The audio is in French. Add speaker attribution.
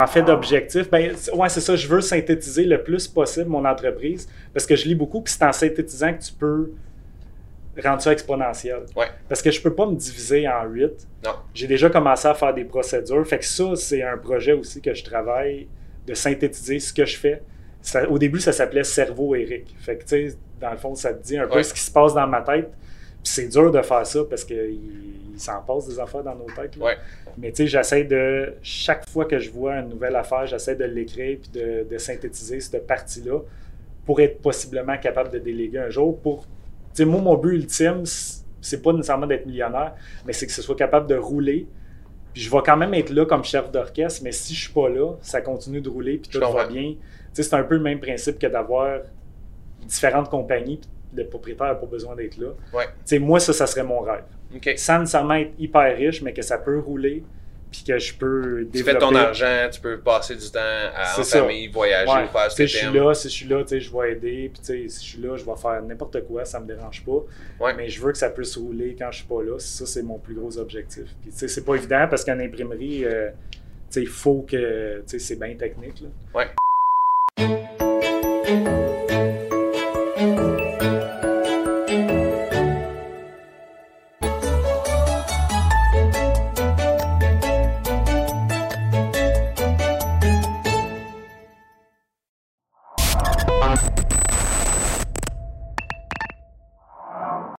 Speaker 1: En fait, d'objectif, ben, ouais, c'est ça, je veux synthétiser le plus possible mon entreprise parce que je lis beaucoup, puis c'est en synthétisant que tu peux rendre ça exponentiel.
Speaker 2: Ouais.
Speaker 1: Parce que je peux pas me diviser en huit.
Speaker 2: Non.
Speaker 1: J'ai déjà commencé à faire des procédures. Fait que ça, c'est un projet aussi que je travaille de synthétiser ce que je fais. Ça- au début, ça s'appelait Cerveau Eric. Fait que, tu sais, dans le fond, ça te dit un peu
Speaker 2: Ouais.
Speaker 1: ce qui se passe dans ma tête. Puis c'est dur de faire ça parce qu'il il s'en passe des affaires dans nos têtes. là.
Speaker 2: Ouais.
Speaker 1: Mais tu sais, j'essaie de, chaque fois que je vois une nouvelle affaire, j'essaie de l'écrire puis de, de synthétiser cette partie-là pour être possiblement capable de déléguer un jour. Pour, tu sais, moi, mon but ultime, c'est pas nécessairement d'être millionnaire, mais c'est que ce soit capable de rouler. Puis je vais quand même être là comme chef d'orchestre, mais si je suis pas là, ça continue de rouler puis tout va bien. Tu sais, c'est un peu le même principe que d'avoir différentes compagnies le propriétaire n'a pas besoin d'être là.
Speaker 2: Ouais.
Speaker 1: Tu sais, moi, ça, ça serait mon rêve
Speaker 2: OK.
Speaker 1: sans nécessairement être hyper riche, mais que ça peut rouler, puis que je peux
Speaker 2: Tu
Speaker 1: développer.
Speaker 2: fais ton argent, tu peux passer du temps à, en famille, voyager
Speaker 1: Ouais.
Speaker 2: faire
Speaker 1: Tu
Speaker 2: ce que
Speaker 1: je suis là, si je suis là, tu sais, je vais aider, puis tu sais, si je suis là, je vais faire n'importe quoi, ça me dérange pas.
Speaker 2: Ouais.
Speaker 1: Mais je veux que ça puisse rouler quand je suis pas là. Ça, c'est mon plus gros objectif. Puis tu sais, c'est pas évident parce qu'en imprimerie, euh, tu sais, il faut que, tu sais, c'est bien technique. Là.
Speaker 2: Ouais.